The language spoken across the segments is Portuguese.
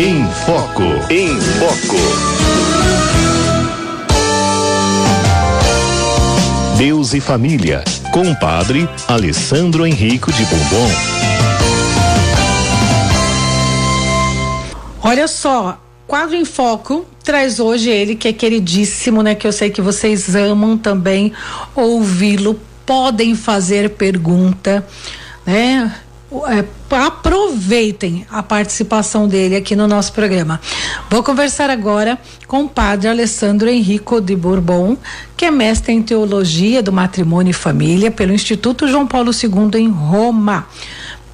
Em Foco. Em Foco. Deus e Família, com o padre Alessandro Henrico de Bombom. Olha só, quadro em foco traz hoje ele que é queridíssimo, né? Que eu sei que vocês amam também ouvi-lo. Podem fazer pergunta, né? É, aproveitem a participação dele aqui no nosso programa. Vou conversar agora com o padre Alessandro Henrico de Bourbon, que é mestre em teologia do matrimônio e família pelo Instituto João Paulo II em Roma.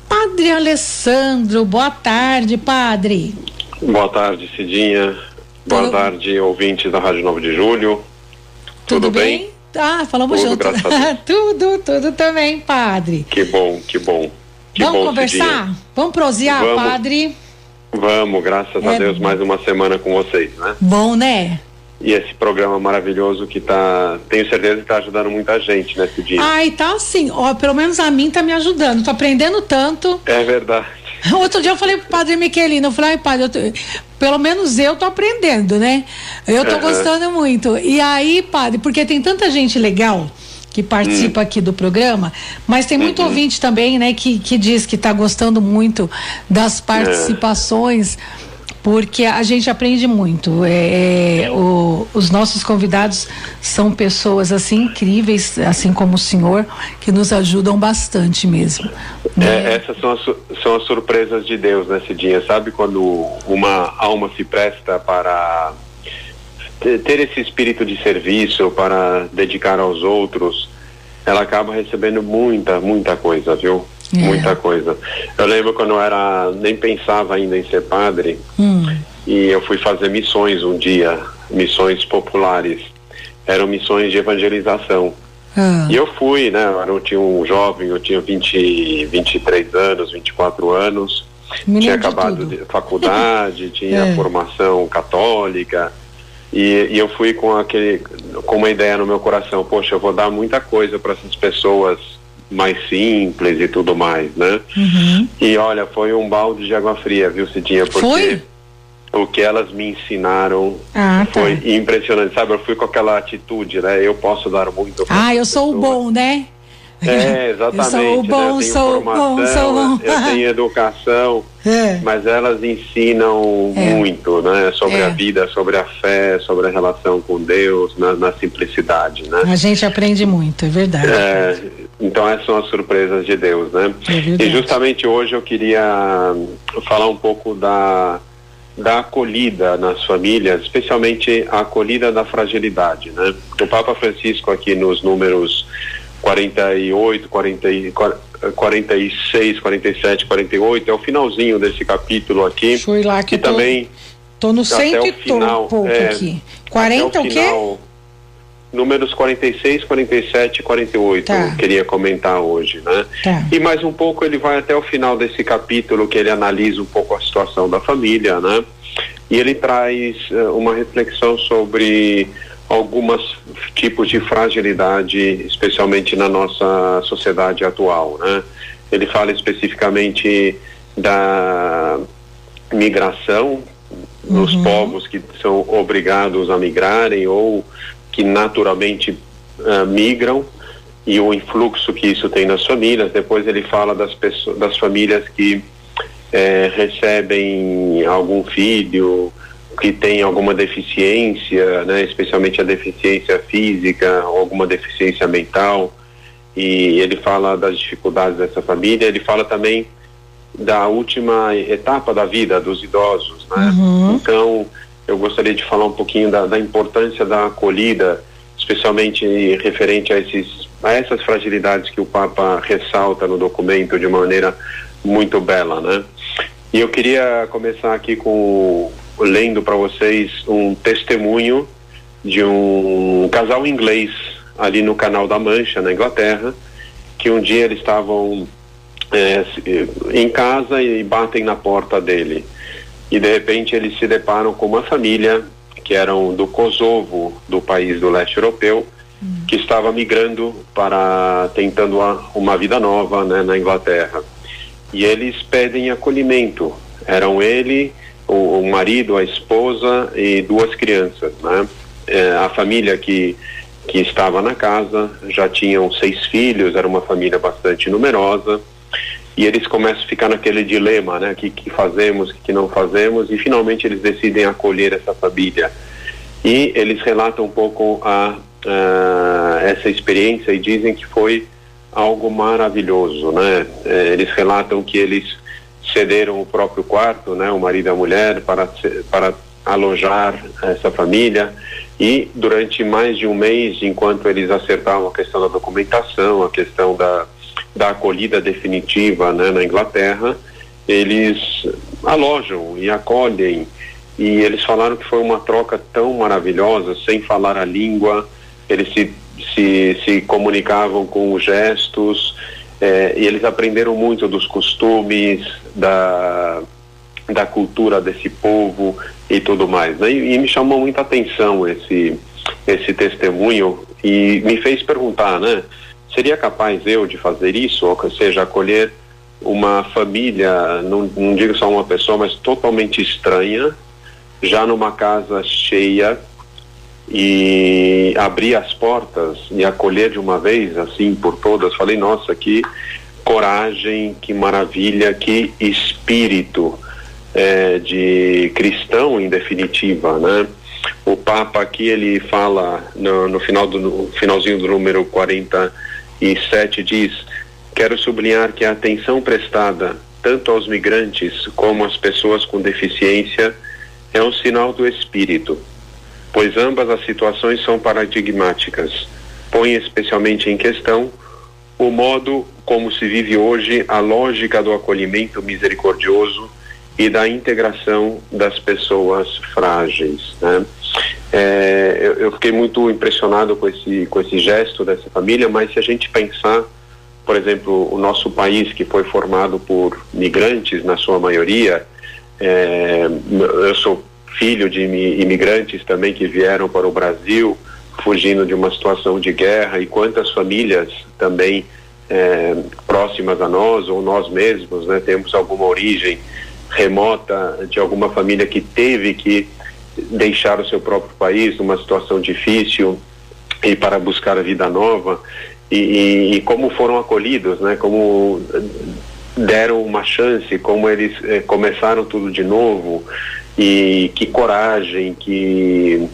Padre Alessandro, boa tarde, padre. Boa tarde, Cidinha. Boa tarde, ouvintes da Rádio 9 de Julho. Tudo, tudo bem? bem? Ah, falamos tudo, junto. tudo, tudo também, padre. Que bom, que bom. Que Vamos conversar? Vamos prosear, Vamos. padre? Vamos, graças é, a Deus, mais uma semana com vocês, né? Bom, né? E esse programa maravilhoso que tá, tenho certeza que está ajudando muita gente nesse dia. Ai, tá sim, ó, pelo menos a mim tá me ajudando, tô aprendendo tanto. É verdade. Outro dia eu falei pro padre Miquelino, eu falei, ai, padre, tô, pelo menos eu tô aprendendo, né? Eu tô uhum. gostando muito. E aí, padre, porque tem tanta gente legal que participa hum. aqui do programa, mas tem muito uhum. ouvinte também, né, que, que diz que está gostando muito das participações. É porque a gente aprende muito. É, é, o, os nossos convidados são pessoas assim incríveis, assim como o senhor, que nos ajudam bastante mesmo. Né? É, essas são as, são as surpresas de Deus nesse dia, sabe? Quando uma alma se presta para ter esse espírito de serviço para dedicar aos outros, ela acaba recebendo muita, muita coisa, viu? É. Muita coisa. Eu lembro quando eu era, nem pensava ainda em ser padre, hum. e eu fui fazer missões um dia, missões populares. Eram missões de evangelização. Ah. E eu fui, né? Eu tinha um jovem, eu tinha 20, 23 anos, 24 anos. Menino tinha acabado de, de faculdade, tinha é. formação católica e, e, eu fui com aquele, com uma ideia no meu coração, poxa, eu vou dar muita coisa para essas pessoas mais simples e tudo mais, né? Uhum. E olha, foi um balde de água fria, viu, Cidinha? Porque foi? o que elas me ensinaram ah, tá. foi impressionante, sabe? Eu fui com aquela atitude, né? Eu posso dar muito. Ah, eu sou o bom, né? É, exatamente. Eu sou né? bom, né? sou bom, sou bom. Eu tenho educação, é. mas elas ensinam é. muito, né? Sobre é. a vida, sobre a fé, sobre a relação com Deus, na, na simplicidade, né? A gente aprende muito, é verdade. É, então essas são as surpresas de Deus, né? É e justamente hoje eu queria falar um pouco da da acolhida nas famílias, especialmente a acolhida da fragilidade, né? O Papa Francisco aqui nos números 48, 40, 46, 47, 48, é o finalzinho desse capítulo aqui. Foi lá que, que tô, também. Tô no cento e final, pouco é, aqui. 40 o, o quê? Números 46, 47 e 48, tá. eu queria comentar hoje, né? Tá. E mais um pouco ele vai até o final desse capítulo que ele analisa um pouco a situação da família, né? E ele traz uh, uma reflexão sobre alguns tipos de fragilidade, especialmente na nossa sociedade atual, né? Ele fala especificamente da migração dos uhum. povos que são obrigados a migrarem ou que naturalmente uh, migram e o influxo que isso tem nas famílias. Depois ele fala das pessoas, das famílias que eh, recebem algum filho que tem alguma deficiência, né, especialmente a deficiência física alguma deficiência mental, e ele fala das dificuldades dessa família, ele fala também da última etapa da vida dos idosos, né? Uhum. Então, eu gostaria de falar um pouquinho da, da, importância da acolhida, especialmente referente a, esses, a essas fragilidades que o Papa ressalta no documento de maneira muito bela, né? E eu queria começar aqui com lendo para vocês um testemunho de um casal inglês ali no Canal da Mancha, na Inglaterra, que um dia eles estavam é, em casa e batem na porta dele. E de repente eles se deparam com uma família que eram do Kosovo, do país do leste europeu, hum. que estava migrando para tentando uma, uma vida nova né, na Inglaterra. E eles pedem acolhimento. Eram ele o, o marido, a esposa e duas crianças, né? É, a família que que estava na casa já tinham seis filhos, era uma família bastante numerosa e eles começam a ficar naquele dilema, né? Que, que fazemos, que, que não fazemos e finalmente eles decidem acolher essa família e eles relatam um pouco a, a essa experiência e dizem que foi algo maravilhoso, né? É, eles relatam que eles cederam o próprio quarto, né, o marido e a mulher, para, para alojar essa família. E durante mais de um mês, enquanto eles acertavam a questão da documentação, a questão da, da acolhida definitiva né, na Inglaterra, eles alojam e acolhem. E eles falaram que foi uma troca tão maravilhosa, sem falar a língua, eles se, se, se comunicavam com gestos, é, e eles aprenderam muito dos costumes, da, da cultura desse povo e tudo mais. Né? E, e, me chamou muita atenção esse, esse testemunho e me fez perguntar, né? Seria capaz eu de fazer isso? Ou seja, acolher uma família, não, não digo só uma pessoa, mas totalmente estranha, já numa casa cheia, e abrir as portas e acolher de uma vez, assim, por todas. Falei, nossa, que coragem, que maravilha, que espírito é, de cristão, em definitiva, né? O Papa aqui, ele fala, no, no final do no finalzinho do número 47, diz, quero sublinhar que a atenção prestada tanto aos migrantes como às pessoas com deficiência é um sinal do espírito pois ambas as situações são paradigmáticas. Põe especialmente em questão o modo como se vive hoje a lógica do acolhimento misericordioso e da integração das pessoas frágeis. Né? É, eu, eu, fiquei muito impressionado com esse, com esse gesto dessa família, mas se a gente pensar, por exemplo, o nosso país que foi formado por migrantes, na sua maioria, é, eu sou filho de imigrantes também que vieram para o Brasil, fugindo de uma situação de guerra, e quantas famílias também é, próximas a nós, ou nós mesmos, né, temos alguma origem remota de alguma família que teve que deixar o seu próprio país numa situação difícil e para buscar a vida nova e, e, e como foram acolhidos, né? Como deram uma chance, como eles eh, começaram tudo de novo e que coragem, que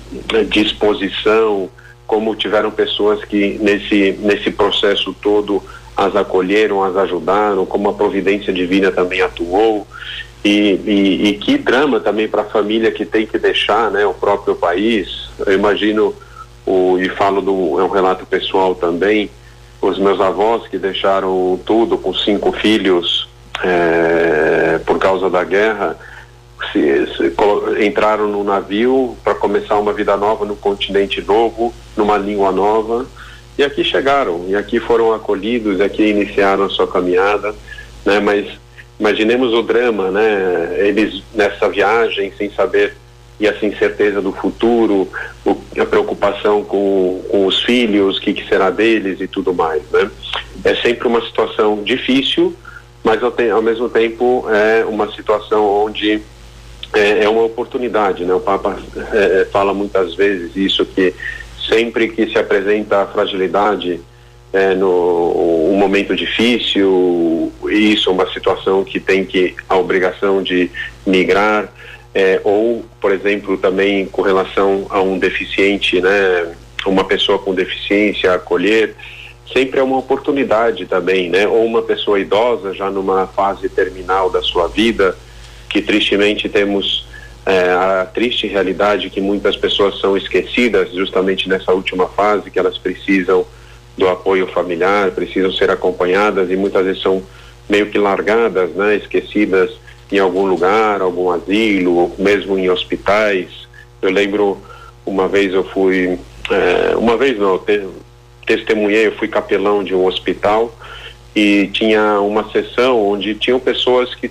disposição, como tiveram pessoas que nesse, nesse processo todo as acolheram, as ajudaram, como a providência divina também atuou. E, e, e que drama também para a família que tem que deixar né, o próprio país. Eu imagino, o, e falo do, é um relato pessoal também, os meus avós que deixaram tudo com cinco filhos é, por causa da guerra se, se, entraram no navio para começar uma vida nova no continente novo, numa língua nova, e aqui chegaram, e aqui foram acolhidos, e aqui iniciaram a sua caminhada, né? Mas imaginemos o drama, né? Eles nessa viagem sem saber e essa incerteza do futuro, o, a preocupação com, com os filhos, o que, que será deles e tudo mais, né? É sempre uma situação difícil, mas ao, te, ao mesmo tempo é uma situação onde é, é uma oportunidade, né? O Papa é, é, fala muitas vezes isso que sempre que se apresenta a fragilidade é, no um momento difícil, isso é uma situação que tem que a obrigação de migrar é, ou, por exemplo, também com relação a um deficiente, né? Uma pessoa com deficiência acolher sempre é uma oportunidade também, né? Ou uma pessoa idosa já numa fase terminal da sua vida que tristemente temos é, a triste realidade que muitas pessoas são esquecidas justamente nessa última fase, que elas precisam do apoio familiar, precisam ser acompanhadas e muitas vezes são meio que largadas, né, esquecidas em algum lugar, algum asilo, ou mesmo em hospitais. Eu lembro uma vez eu fui, é, uma vez não, te, testemunhei, eu fui capelão de um hospital e tinha uma sessão onde tinham pessoas que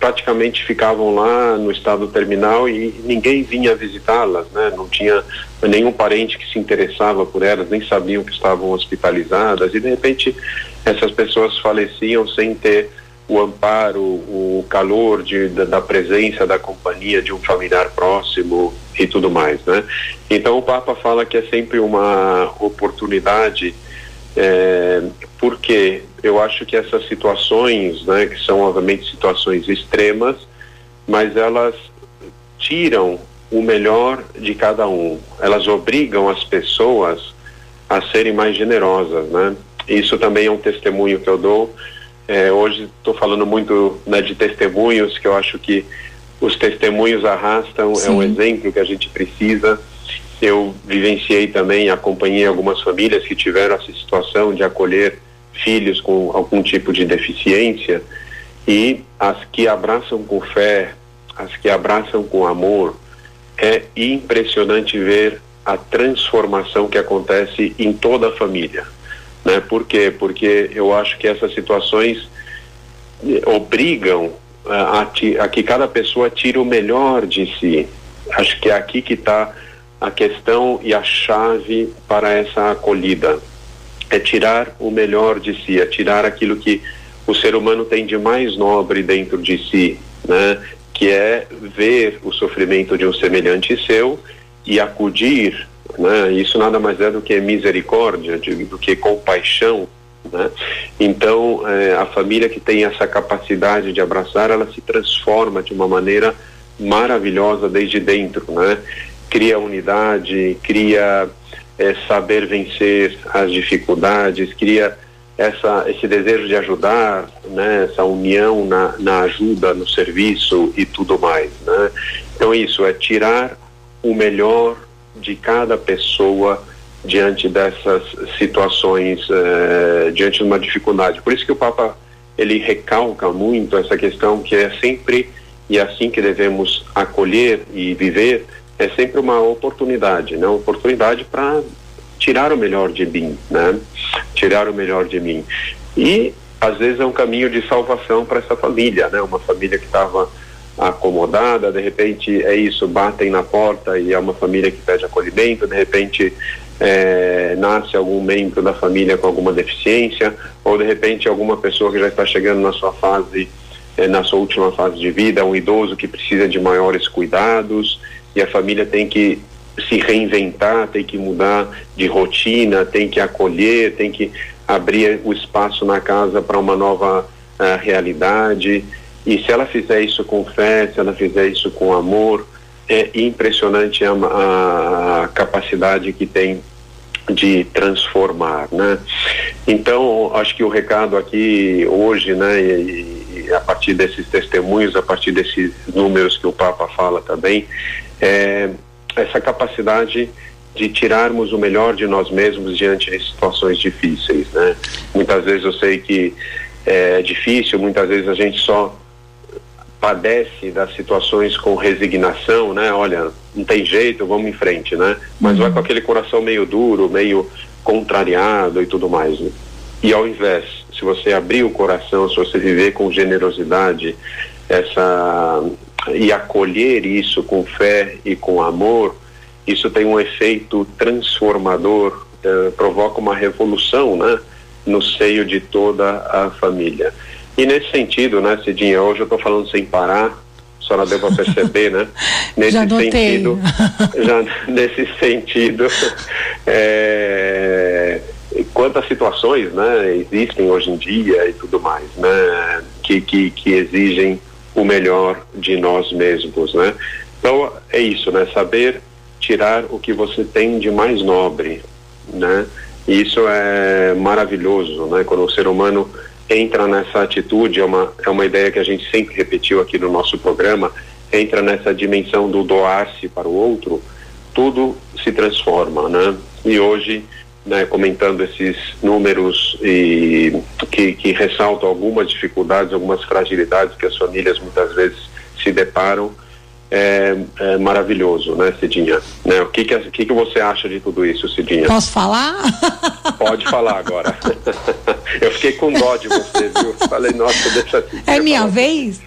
praticamente ficavam lá no estado terminal e ninguém vinha visitá-las, né? Não tinha nenhum parente que se interessava por elas, nem sabiam que estavam hospitalizadas e de repente essas pessoas faleciam sem ter o amparo, o calor de, da, da, presença, da companhia de um familiar próximo e tudo mais, né? Então o Papa fala que é sempre uma oportunidade, é, porque eu acho que essas situações, né, que são obviamente situações extremas, mas elas tiram o melhor de cada um, elas obrigam as pessoas a serem mais generosas, né? Isso também é um testemunho que eu dou é, hoje estou falando muito né, de testemunhos, que eu acho que os testemunhos arrastam, Sim. é um exemplo que a gente precisa. Eu vivenciei também, acompanhei algumas famílias que tiveram essa situação de acolher filhos com algum tipo de deficiência e as que abraçam com fé, as que abraçam com amor, é impressionante ver a transformação que acontece em toda a família. Né? Por quê? Porque eu acho que essas situações obrigam a, a, a que cada pessoa tire o melhor de si. Acho que é aqui que está a questão e a chave para essa acolhida. É tirar o melhor de si, é tirar aquilo que o ser humano tem de mais nobre dentro de si, né? que é ver o sofrimento de um semelhante seu e acudir né? Isso nada mais é do que misericórdia, de, do que compaixão, né? Então, é, a família que tem essa capacidade de abraçar, ela se transforma de uma maneira maravilhosa desde dentro, né? Cria unidade, cria é, saber vencer as dificuldades, cria essa, esse desejo de ajudar, né? Essa união na, na ajuda, no serviço e tudo mais, né? Então, isso é tirar o melhor de cada pessoa diante dessas situações, eh, diante de uma dificuldade. Por isso que o Papa ele recalca muito essa questão que é sempre e é assim que devemos acolher e viver é sempre uma oportunidade, né? Oportunidade para tirar o melhor de mim, né? Tirar o melhor de mim. E às vezes é um caminho de salvação para essa família, né? Uma família que estava acomodada, de repente é isso, batem na porta e é uma família que pede acolhimento, de repente é, nasce algum membro da família com alguma deficiência, ou de repente alguma pessoa que já está chegando na sua fase, é, na sua última fase de vida, um idoso que precisa de maiores cuidados, e a família tem que se reinventar, tem que mudar de rotina, tem que acolher, tem que abrir o espaço na casa para uma nova uh, realidade. E se ela fizer isso com fé, se ela fizer isso com amor, é impressionante a, a capacidade que tem de transformar, né? Então, acho que o recado aqui hoje, né, e, e, a partir desses testemunhos, a partir desses números que o Papa fala também, é essa capacidade de tirarmos o melhor de nós mesmos diante de situações difíceis, né? Muitas vezes eu sei que é difícil, muitas vezes a gente só padece das situações com resignação, né? Olha, não tem jeito, vamos em frente, né? Mas uhum. vai com aquele coração meio duro, meio contrariado e tudo mais. Né? E ao invés, se você abrir o coração, se você viver com generosidade, essa e acolher isso com fé e com amor, isso tem um efeito transformador, eh, provoca uma revolução, né? No seio de toda a família. E nesse sentido, né, Cidinha, hoje eu estou falando sem parar, a senhora deu para perceber, né? Nesse já sentido, já nesse sentido, é, quantas situações, né, existem hoje em dia e tudo mais, né, que, que, que exigem o melhor de nós mesmos, né? Então é isso, né? Saber tirar o que você tem de mais nobre, né? E isso é maravilhoso, né? Quando o ser humano entra nessa atitude, é uma, é uma ideia que a gente sempre repetiu aqui no nosso programa, entra nessa dimensão do doar-se para o outro, tudo se transforma, né? E hoje, né, comentando esses números e que, que ressaltam algumas dificuldades, algumas fragilidades que as famílias muitas vezes se deparam, é, é, maravilhoso, né, Cidinha? Né? O que que, que que você acha de tudo isso, Cidinha? Posso falar? Pode falar agora. Eu fiquei com dó de você, viu? Falei, nossa, deixa assim. É minha falar. vez?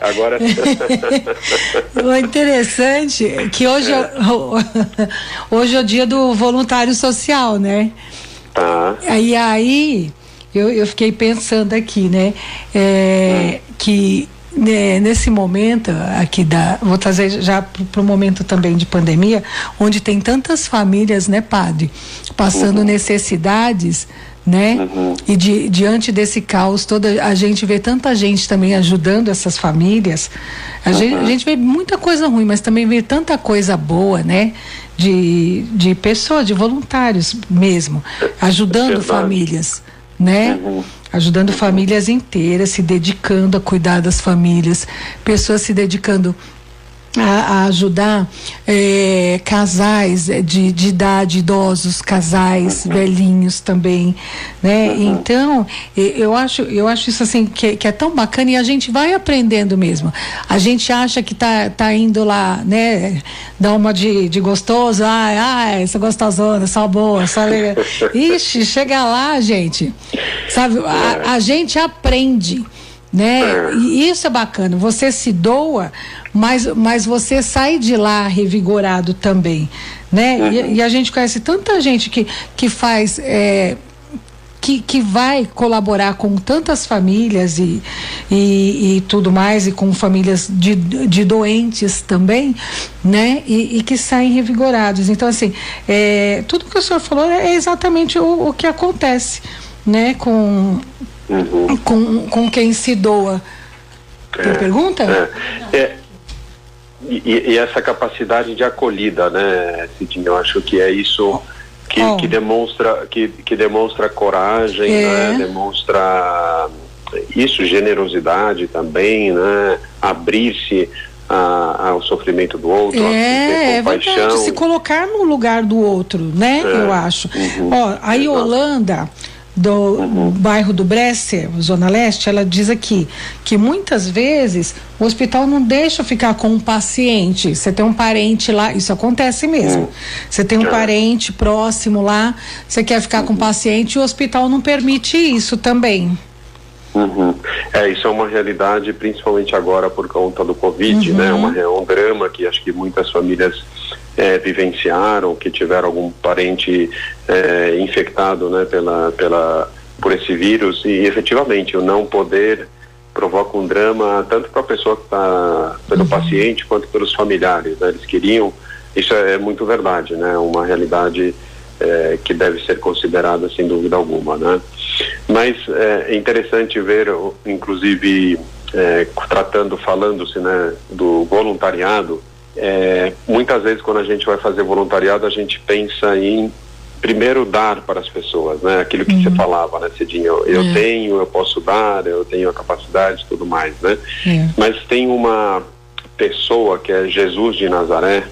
Agora. o interessante é que hoje é. é. hoje é o dia do voluntário social, né? Tá. E aí eu, eu fiquei pensando aqui, né? É, hum. Que nesse momento aqui da vou trazer já para o momento também de pandemia onde tem tantas famílias né padre passando uhum. necessidades né uhum. e de, diante desse caos toda a gente vê tanta gente também ajudando essas famílias a, uhum. gente, a gente vê muita coisa ruim mas também vê tanta coisa boa né de, de pessoas de voluntários mesmo ajudando famílias né uhum ajudando famílias inteiras, se dedicando a cuidar das famílias, pessoas se dedicando a, a ajudar é, casais de, de idade, idosos, casais, velhinhos também, né? Uhum. Então, eu acho, eu acho isso assim que, que, é tão bacana e a gente vai aprendendo mesmo. A gente acha que tá, tá indo lá, né? Dar uma de, de gostoso, ai, ai, essa gostosona, só boa, só legal. Ixi, chega lá, gente. Sabe, a, a gente aprende né? É. E isso é bacana. Você se doa, mas, mas você sai de lá revigorado também, né? Uhum. E, e, a gente conhece tanta gente que, que faz. É, que, que vai colaborar com tantas famílias e, e, e, tudo mais, e com famílias de, de doentes também, né? E, e que saem revigorados. Então, assim, é, tudo que o senhor falou é exatamente o, o que acontece, né? Com, uhum. com, com quem se doa. É, pergunta? É, é, e, e, essa capacidade de acolhida, né, Cidinho? Eu acho que é isso que, oh. que demonstra que, que demonstra coragem, é. né, demonstra isso, generosidade também, né? Abrir-se ao sofrimento do outro, é, é verdade, se colocar no lugar do outro, né? É. Eu acho. Uhum. Ó, a Yolanda do uhum. bairro do Bresser, Zona Leste, ela diz aqui que muitas vezes o hospital não deixa ficar com um paciente. Você tem um parente lá, isso acontece mesmo. Uhum. Você tem um é. parente próximo lá, você quer ficar com o um paciente e o hospital não permite isso também. Uhum. É, isso é uma realidade, principalmente agora por conta do Covid, né? Uma, é um drama que acho que muitas famílias é, vivenciaram, que tiveram algum parente é, infectado né, pela, pela, por esse vírus e efetivamente o não poder provoca um drama tanto para a pessoa que está, pelo uhum. paciente quanto pelos familiares. Né? Eles queriam, isso é, é muito verdade, né? Uma realidade é, que deve ser considerada sem dúvida alguma, né? Mas é, é interessante ver, inclusive, é, tratando, falando-se, né, do voluntariado, é, muitas vezes quando a gente vai fazer voluntariado, a gente pensa em primeiro dar para as pessoas, né? Aquilo que uhum. você falava, né, Cidinho? Eu, eu é. tenho, eu posso dar, eu tenho a capacidade e tudo mais, né? É. Mas tem uma pessoa que é Jesus de Nazaré,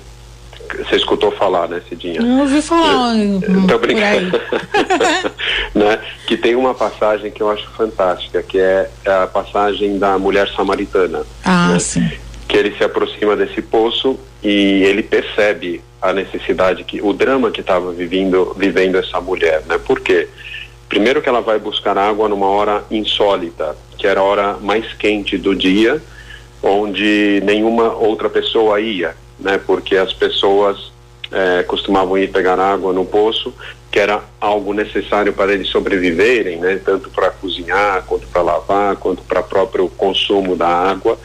você escutou falar, né, Cidinha? Não ouvi falar. Estou brincando. né? Que tem uma passagem que eu acho fantástica, que é a passagem da mulher samaritana. Ah, né? sim que ele se aproxima desse poço e ele percebe a necessidade que o drama que estava vivendo vivendo essa mulher, né? Por quê? Primeiro que ela vai buscar água numa hora insólita, que era a hora mais quente do dia, onde nenhuma outra pessoa ia, né? Porque as pessoas é, costumavam ir pegar água no poço, que era algo necessário para eles sobreviverem, né? Tanto para cozinhar, quanto para lavar, quanto para próprio consumo da água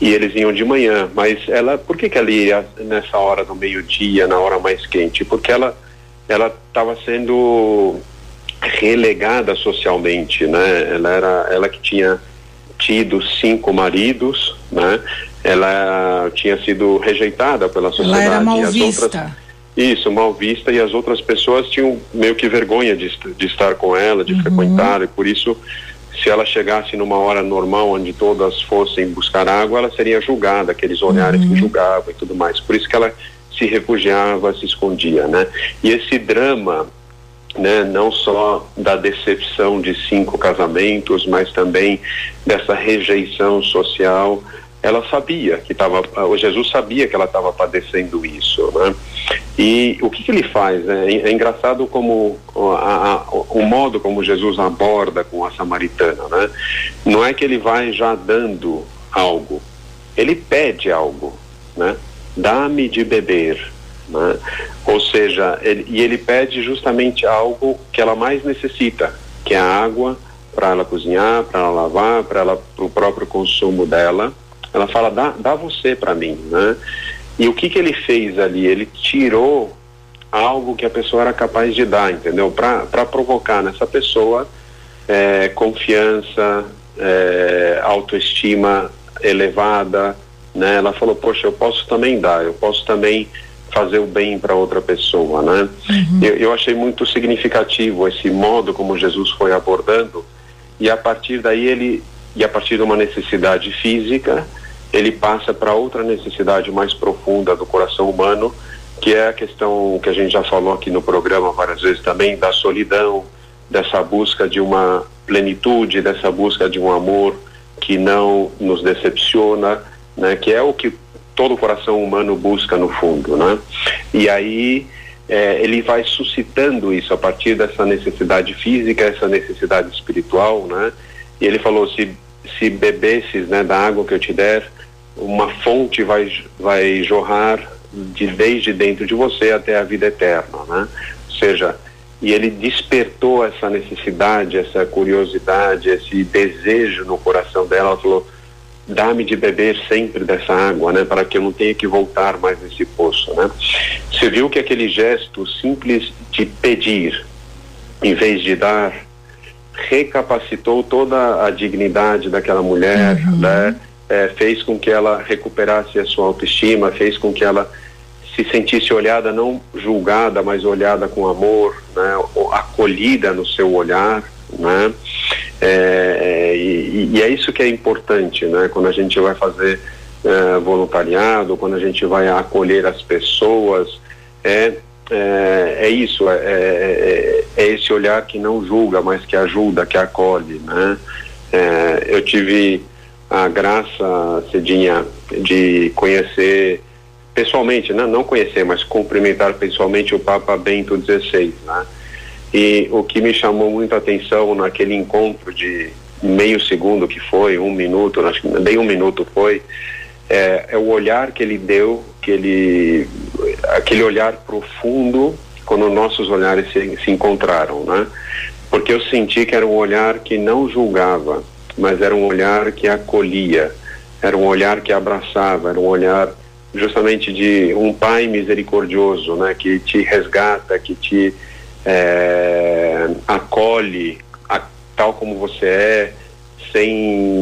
e eles iam de manhã, mas ela, por que que ela ia nessa hora do meio-dia, na hora mais quente? Porque ela ela estava sendo relegada socialmente, né? Ela era ela que tinha tido cinco maridos, né? Ela tinha sido rejeitada pela sociedade. Ela era mal vista. Outras, isso, mal vista e as outras pessoas tinham meio que vergonha de, de estar com ela, de uhum. frequentar e por isso se ela chegasse numa hora normal onde todas fossem buscar água, ela seria julgada, aqueles olhares uhum. que julgavam e tudo mais. Por isso que ela se refugiava, se escondia, né? E esse drama, né, não só da decepção de cinco casamentos, mas também dessa rejeição social, ela sabia que estava, o Jesus sabia que ela estava padecendo isso, né? E o que, que ele faz? Né? É, engraçado como a, a, o modo como Jesus aborda com a samaritana, né? Não é que ele vai já dando algo, ele pede algo, né? Dá-me de beber, né? Ou seja, ele, e ele pede justamente algo que ela mais necessita, que é a água para ela cozinhar, para ela lavar, para ela o próprio consumo dela. Ela fala dá, dá você para mim, né? E o que que ele fez ali? Ele tirou algo que a pessoa era capaz de dar, entendeu? Para provocar nessa pessoa é, confiança, é, autoestima elevada, né? Ela falou, poxa, eu posso também dar, eu posso também fazer o bem para outra pessoa, né? Uhum. Eu, eu achei muito significativo esse modo como Jesus foi abordando e a partir daí ele e a partir de uma necessidade física ele passa para outra necessidade mais profunda do coração humano que é a questão que a gente já falou aqui no programa várias vezes também da solidão dessa busca de uma plenitude, dessa busca de um amor que não nos decepciona, né? Que é o que todo coração humano busca no fundo, né? E aí é, ele vai suscitando isso a partir dessa necessidade física, essa necessidade espiritual, né? E ele falou se se bebesses, né, da água que eu te der, uma fonte vai vai jorrar de desde dentro de você até a vida eterna, né? Ou seja, e ele despertou essa necessidade, essa curiosidade, esse desejo no coração dela. Ela falou: dá-me de beber sempre dessa água, né, para que eu não tenha que voltar mais nesse poço, né? Você viu que aquele gesto simples de pedir, em vez de dar, recapacitou toda a dignidade daquela mulher, uhum. né? É, fez com que ela recuperasse a sua autoestima, fez com que ela se sentisse olhada, não julgada, mas olhada com amor, né? acolhida no seu olhar, né? É, é, e, e, é isso que é importante, né? Quando a gente vai fazer é, voluntariado, quando a gente vai acolher as pessoas, é, é, é isso, é, é, é, esse olhar que não julga, mas que ajuda, que acolhe, né? eu tive a graça, Cedinha, de conhecer pessoalmente, né? não conhecer, mas cumprimentar pessoalmente o Papa Bento XVI, né? E o que me chamou muito a atenção naquele encontro de meio segundo que foi, um minuto, acho que nem um minuto foi, é, é, o olhar que ele deu, que ele, aquele olhar profundo quando nossos olhares se, se encontraram, né? Porque eu senti que era um olhar que não julgava, mas era um olhar que acolhia, era um olhar que abraçava, era um olhar justamente de um pai misericordioso, né, que te resgata, que te é, acolhe a, tal como você é, sem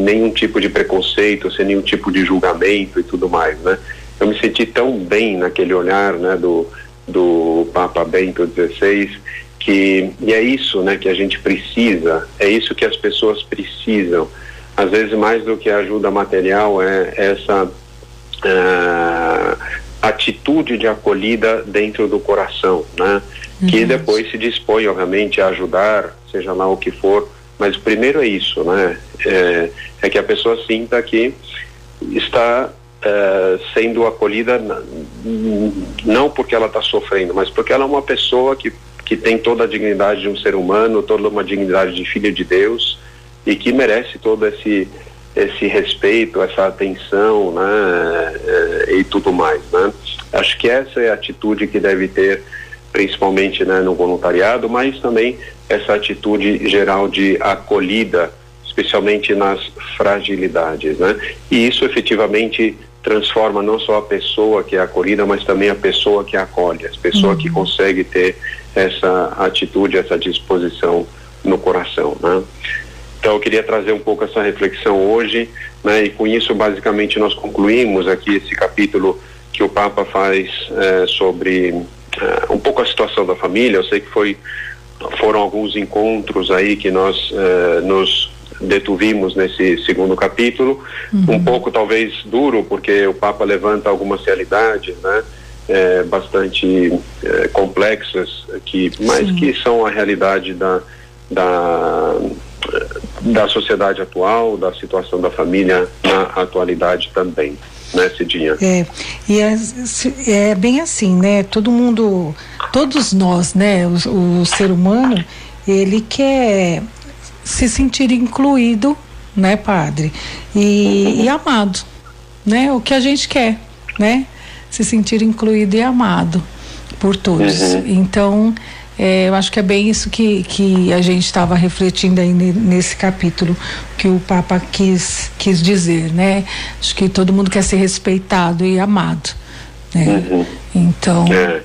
nenhum tipo de preconceito, sem nenhum tipo de julgamento e tudo mais, né? Eu me senti tão bem naquele olhar, né, do do Papa Bento XVI, que e é isso, né, que a gente precisa, é isso que as pessoas precisam. Às vezes mais do que ajuda material é essa uh, atitude de acolhida dentro do coração, né? Que depois se dispõe, obviamente, a ajudar, seja lá o que for, mas primeiro é isso, né? É, é que a pessoa sinta que está é, sendo acolhida não porque ela está sofrendo, mas porque ela é uma pessoa que, que tem toda a dignidade de um ser humano, toda uma dignidade de filho de Deus e que merece todo esse esse respeito, essa atenção, né, eh, e tudo mais, né? Acho que essa é a atitude que deve ter, principalmente, né, no voluntariado, mas também essa atitude geral de acolhida, especialmente nas fragilidades, né? E isso efetivamente transforma não só a pessoa que é acolhida, mas também a pessoa que acolhe, a pessoa uhum. que consegue ter essa atitude, essa disposição no coração, né? Então eu queria trazer um pouco essa reflexão hoje, né? E com isso basicamente nós concluímos aqui esse capítulo que o Papa faz é, sobre é, um pouco a situação da família. Eu sei que foi foram alguns encontros aí que nós é, nos detuvimos nesse segundo capítulo, uhum. um pouco talvez duro porque o Papa levanta algumas realidades, né? É, bastante é, complexas que mas Sim. que são a realidade da, da da sociedade atual, da situação da família na atualidade também, né, Cidinha? É, e é, é bem assim, né? Todo mundo, todos nós, né, o, o ser humano, ele quer se sentir incluído, né, padre? E, e amado, né? O que a gente quer, né? Se sentir incluído e amado por todos. Uhum. Então, É, eu acho que é bem isso que, que a gente estava refletindo aí nesse capítulo que o Papa quis, quis dizer, né? Acho que todo mundo quer ser respeitado e amado. Né? Uhum. Então, é.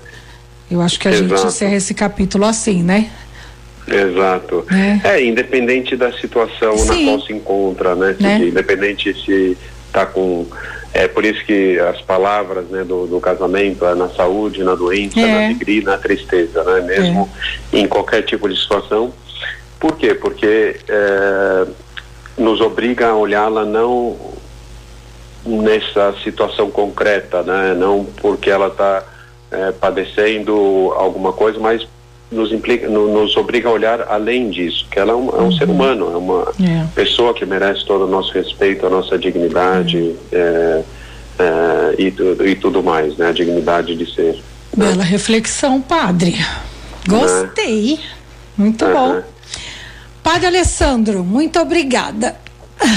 eu acho que a Exato. gente encerra esse capítulo assim, né? Exato. É, é independente da situação Sim. na qual se encontra, né? né? Independente se está com. É por isso que as palavras né, do, do casamento é na saúde, na doença, é. na alegria, na tristeza, né? Mesmo é. em qualquer tipo de situação. Por quê? Porque é, nos obriga a olhá-la não nessa situação concreta, né? Não porque ela está é, padecendo alguma coisa, mas nos implica, no, nos obriga a olhar além disso, que ela é um, é um uhum. ser humano, é uma é. pessoa que merece todo o nosso respeito, a nossa dignidade uhum. é, é, e, e, tudo mais, né? A dignidade de ser. Bela né? reflexão, padre. Gostei. Muito bom. Padre Alessandro, muito obrigada.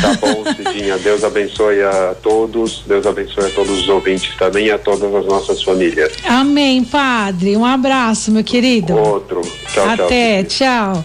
Tá bom, Cidinha. Deus abençoe a todos. Deus abençoe a todos os ouvintes também e a todas as nossas famílias. Amém, Padre. Um abraço, meu querido. Outro. Tchau, Até, tchau. tchau.